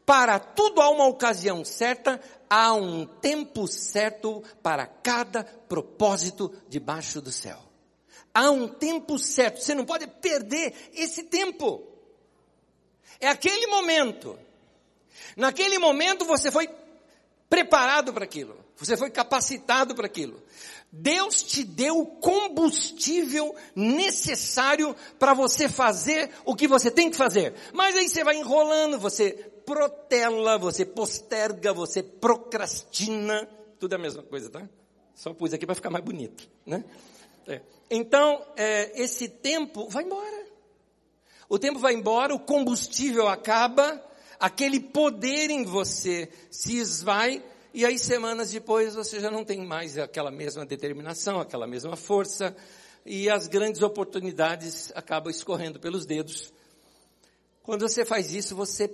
Para tudo há uma ocasião certa, há um tempo certo para cada propósito debaixo do céu. Há um tempo certo. Você não pode perder esse tempo. É aquele momento. Naquele momento você foi preparado para aquilo. Você foi capacitado para aquilo. Deus te deu o combustível necessário para você fazer o que você tem que fazer. Mas aí você vai enrolando, você protela, você posterga, você procrastina. Tudo é a mesma coisa, tá? Só pus aqui para ficar mais bonito, né? É. Então, é, esse tempo vai embora. O tempo vai embora, o combustível acaba, aquele poder em você se esvai, e aí semanas depois você já não tem mais aquela mesma determinação, aquela mesma força, e as grandes oportunidades acabam escorrendo pelos dedos. Quando você faz isso, você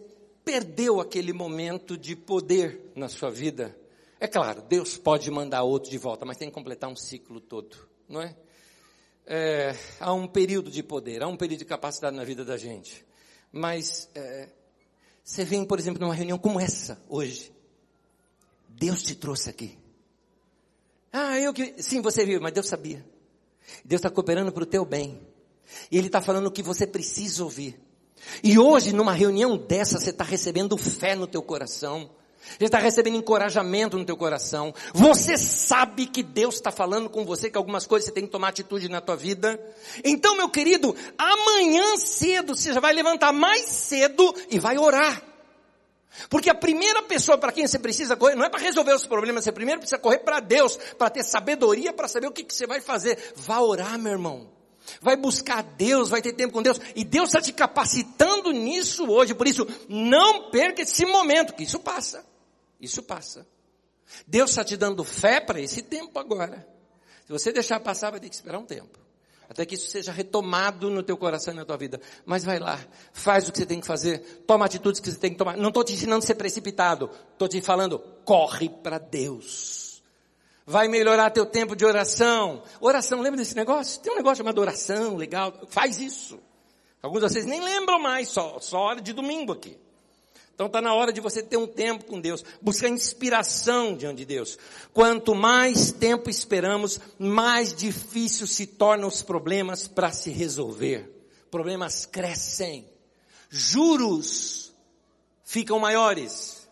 perdeu aquele momento de poder na sua vida. É claro, Deus pode mandar outro de volta, mas tem que completar um ciclo todo, não é? É, há um período de poder, há um período de capacidade na vida da gente. Mas é, você vem, por exemplo, numa reunião como essa, hoje. Deus te trouxe aqui. Ah, eu que. Sim, você viu, mas Deus sabia. Deus está cooperando para o teu bem. E Ele está falando o que você precisa ouvir. E hoje, numa reunião dessa, você está recebendo fé no teu coração. Você está recebendo encorajamento no teu coração. Você sabe que Deus está falando com você que algumas coisas você tem que tomar atitude na tua vida. Então, meu querido, amanhã cedo você já vai levantar mais cedo e vai orar. Porque a primeira pessoa para quem você precisa correr não é para resolver os problemas, você primeiro precisa correr para Deus, para ter sabedoria, para saber o que, que você vai fazer. Vá orar, meu irmão. Vai buscar Deus, vai ter tempo com Deus. E Deus está te capacitando nisso hoje. Por isso, não perca esse momento, que isso passa. Isso passa. Deus está te dando fé para esse tempo agora. Se você deixar passar, vai ter que esperar um tempo. Até que isso seja retomado no teu coração e na tua vida. Mas vai lá, faz o que você tem que fazer, toma atitudes que você tem que tomar. Não estou te ensinando a ser precipitado, estou te falando, corre para Deus. Vai melhorar teu tempo de oração. Oração, lembra desse negócio? Tem um negócio chamado oração, legal. Faz isso. Alguns de vocês nem lembram mais, só, só hora de domingo aqui. Então está na hora de você ter um tempo com Deus, buscar inspiração diante de Deus. Quanto mais tempo esperamos, mais difícil se tornam os problemas para se resolver. Problemas crescem, juros ficam maiores,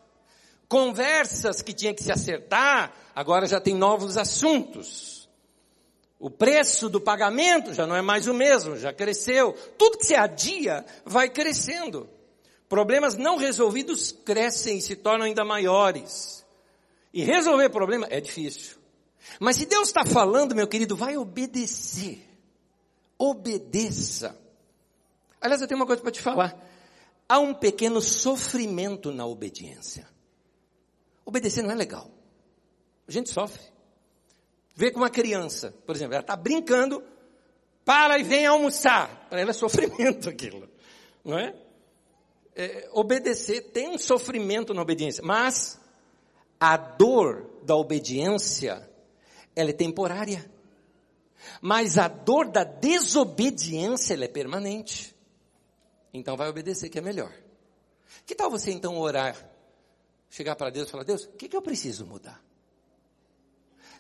conversas que tinha que se acertar, agora já tem novos assuntos. O preço do pagamento já não é mais o mesmo, já cresceu. Tudo que se adia vai crescendo. Problemas não resolvidos crescem e se tornam ainda maiores. E resolver problema é difícil. Mas se Deus está falando, meu querido, vai obedecer. Obedeça. Aliás, eu tenho uma coisa para te falar. Há um pequeno sofrimento na obediência. Obedecer não é legal. A gente sofre. Vê com uma criança, por exemplo, ela está brincando, para e vem almoçar. Para ela é sofrimento aquilo. Não é? É, obedecer tem um sofrimento na obediência, mas a dor da obediência, ela é temporária. Mas a dor da desobediência, ela é permanente. Então vai obedecer que é melhor. Que tal você então orar? chegar para Deus e falar: Deus, o que, que eu preciso mudar?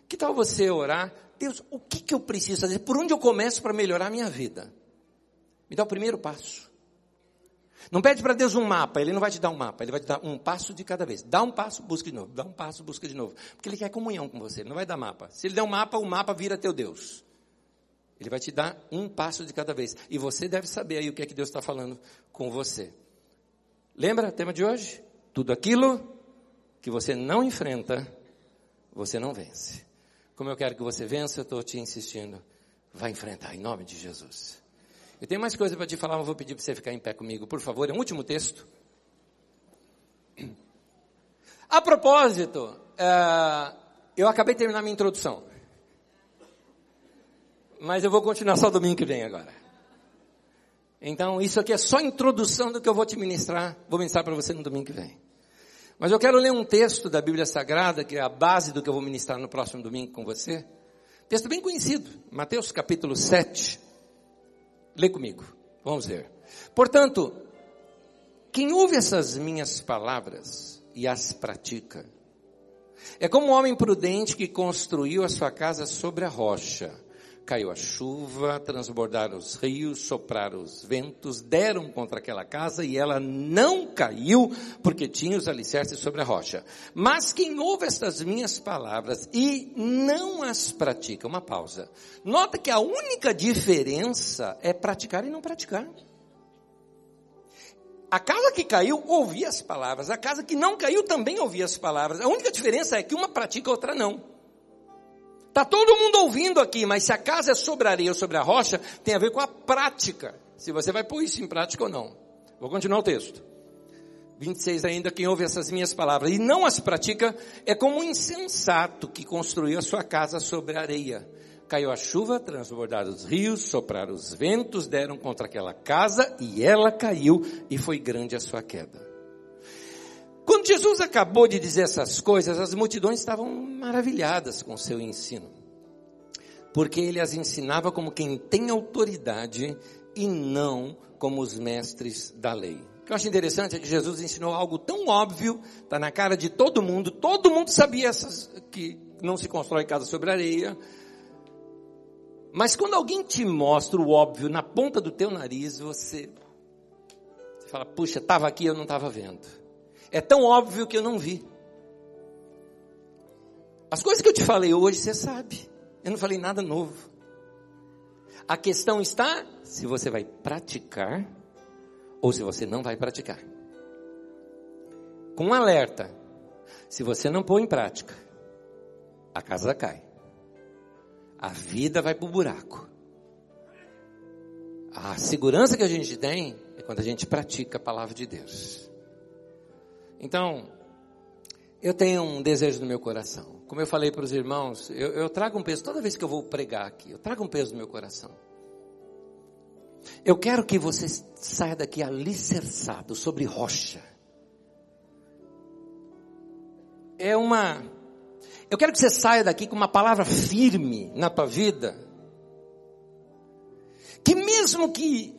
Que tal você orar? Deus, o que, que eu preciso fazer? Por onde eu começo para melhorar a minha vida? Me dá o primeiro passo. Não pede para Deus um mapa, Ele não vai te dar um mapa, Ele vai te dar um passo de cada vez. Dá um passo, busca de novo, dá um passo, busca de novo. Porque Ele quer comunhão com você, Ele não vai dar mapa. Se Ele der um mapa, o mapa vira teu Deus. Ele vai te dar um passo de cada vez. E você deve saber aí o que é que Deus está falando com você. Lembra o tema de hoje? Tudo aquilo que você não enfrenta, você não vence. Como eu quero que você vença, eu estou te insistindo. Vai enfrentar, em nome de Jesus. Eu tenho mais coisa para te falar, mas vou pedir para você ficar em pé comigo, por favor. É um último texto. A propósito, uh, eu acabei de terminar minha introdução. Mas eu vou continuar só domingo que vem agora. Então, isso aqui é só introdução do que eu vou te ministrar. Vou ministrar para você no domingo que vem. Mas eu quero ler um texto da Bíblia Sagrada, que é a base do que eu vou ministrar no próximo domingo com você. Texto bem conhecido, Mateus capítulo 7. Lê comigo, vamos ver. Portanto, quem ouve essas minhas palavras e as pratica, é como um homem prudente que construiu a sua casa sobre a rocha. Caiu a chuva, transbordaram os rios, sopraram os ventos, deram contra aquela casa e ela não caiu porque tinha os alicerces sobre a rocha. Mas quem ouve estas minhas palavras e não as pratica, uma pausa. Nota que a única diferença é praticar e não praticar. A casa que caiu ouvia as palavras, a casa que não caiu também ouvia as palavras. A única diferença é que uma pratica e outra não. Está todo mundo ouvindo aqui, mas se a casa é sobre areia ou sobre a rocha, tem a ver com a prática. Se você vai pôr isso em prática ou não. Vou continuar o texto. 26 ainda, quem ouve essas minhas palavras e não as pratica, é como um insensato que construiu a sua casa sobre areia. Caiu a chuva, transbordaram os rios, sopraram os ventos, deram contra aquela casa e ela caiu e foi grande a sua queda. Quando Jesus acabou de dizer essas coisas, as multidões estavam maravilhadas com o seu ensino. Porque ele as ensinava como quem tem autoridade e não como os mestres da lei. O que eu acho interessante é que Jesus ensinou algo tão óbvio, está na cara de todo mundo, todo mundo sabia essas, que não se constrói casa sobre areia. Mas quando alguém te mostra o óbvio na ponta do teu nariz, você, você fala, puxa, estava aqui, eu não estava vendo. É tão óbvio que eu não vi. As coisas que eu te falei hoje, você sabe. Eu não falei nada novo. A questão está se você vai praticar ou se você não vai praticar. Com um alerta: se você não pôr em prática, a casa cai. A vida vai para o buraco. A segurança que a gente tem é quando a gente pratica a palavra de Deus. Então, eu tenho um desejo no meu coração. Como eu falei para os irmãos, eu, eu, trago um peso toda vez que eu vou pregar aqui. Eu trago um peso no meu coração. Eu quero que você saia daqui alicerçado sobre rocha. É uma. Eu quero que você saia daqui com uma palavra firme na tua vida. Que mesmo que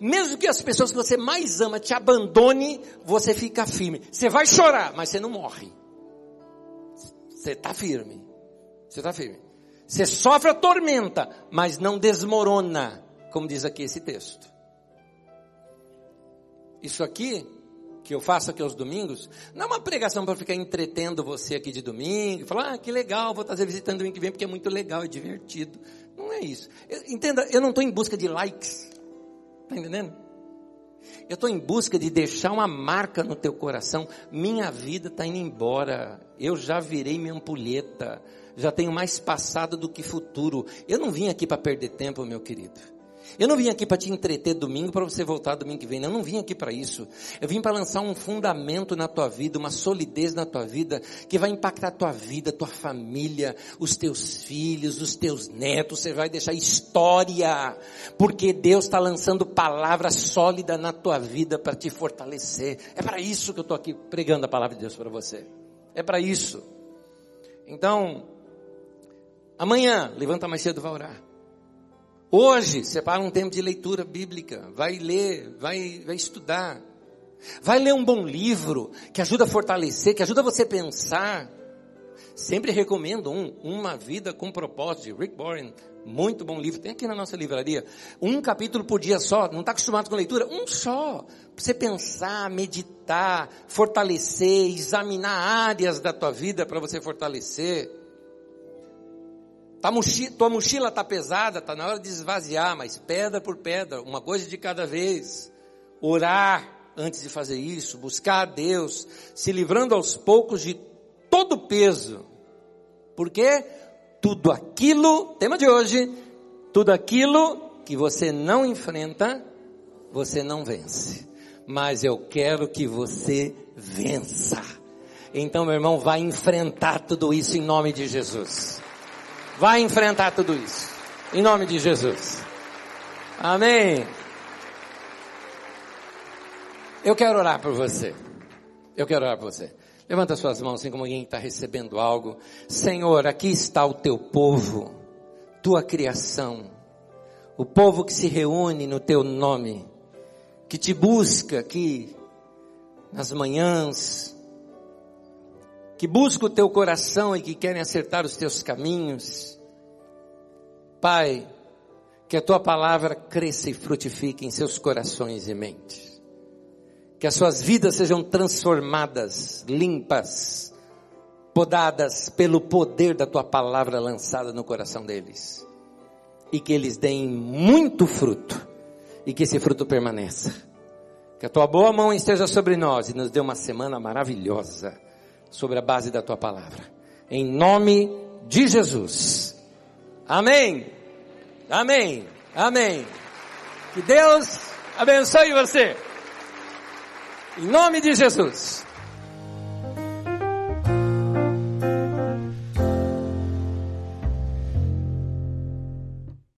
mesmo que as pessoas que você mais ama te abandone, você fica firme. Você vai chorar, mas você não morre. Você está firme. Você está firme. Você sofre a tormenta, mas não desmorona, como diz aqui esse texto. Isso aqui, que eu faço aqui aos domingos, não é uma pregação para ficar entretendo você aqui de domingo, falar, ah, que legal, vou trazer visitando domingo que vem, porque é muito legal, é divertido. Não é isso. Entenda, eu não estou em busca de likes. Está entendendo? Eu estou em busca de deixar uma marca no teu coração. Minha vida está indo embora. Eu já virei minha ampulheta. Já tenho mais passado do que futuro. Eu não vim aqui para perder tempo, meu querido. Eu não vim aqui para te entreter domingo para você voltar domingo que vem. Eu não vim aqui para isso. Eu vim para lançar um fundamento na tua vida, uma solidez na tua vida que vai impactar a tua vida, tua família, os teus filhos, os teus netos. Você vai deixar história, porque Deus está lançando palavra sólida na tua vida para te fortalecer. É para isso que eu estou aqui pregando a palavra de Deus para você. É para isso. Então, amanhã, levanta mais cedo, vai orar. Hoje, separa um tempo de leitura bíblica, vai ler, vai, vai estudar. Vai ler um bom livro que ajuda a fortalecer, que ajuda você a pensar. Sempre recomendo um, Uma Vida com Propósito, de Rick Warren. Muito bom livro. Tem aqui na nossa livraria. Um capítulo por dia só. Não está acostumado com leitura? Um só. Pra você pensar, meditar, fortalecer, examinar áreas da tua vida para você fortalecer. Tua mochila, tua mochila está pesada, está na hora de esvaziar, mas pedra por pedra, uma coisa de cada vez. Orar antes de fazer isso, buscar a Deus, se livrando aos poucos de todo o peso. Porque tudo aquilo, tema de hoje, tudo aquilo que você não enfrenta, você não vence. Mas eu quero que você vença. Então, meu irmão, vai enfrentar tudo isso em nome de Jesus. Vai enfrentar tudo isso. Em nome de Jesus. Amém. Eu quero orar por você. Eu quero orar por você. Levanta suas mãos assim como alguém está recebendo algo. Senhor, aqui está o teu povo, tua criação, o povo que se reúne no teu nome, que te busca aqui nas manhãs, que busca o teu coração e que querem acertar os teus caminhos. Pai, que a tua palavra cresça e frutifique em seus corações e mentes que as suas vidas sejam transformadas, limpas, podadas pelo poder da tua palavra lançada no coração deles. E que eles deem muito fruto e que esse fruto permaneça. Que a tua boa mão esteja sobre nós e nos dê uma semana maravilhosa sobre a base da tua palavra. Em nome de Jesus. Amém. Amém. Amém. Que Deus abençoe você. Em nome de Jesus.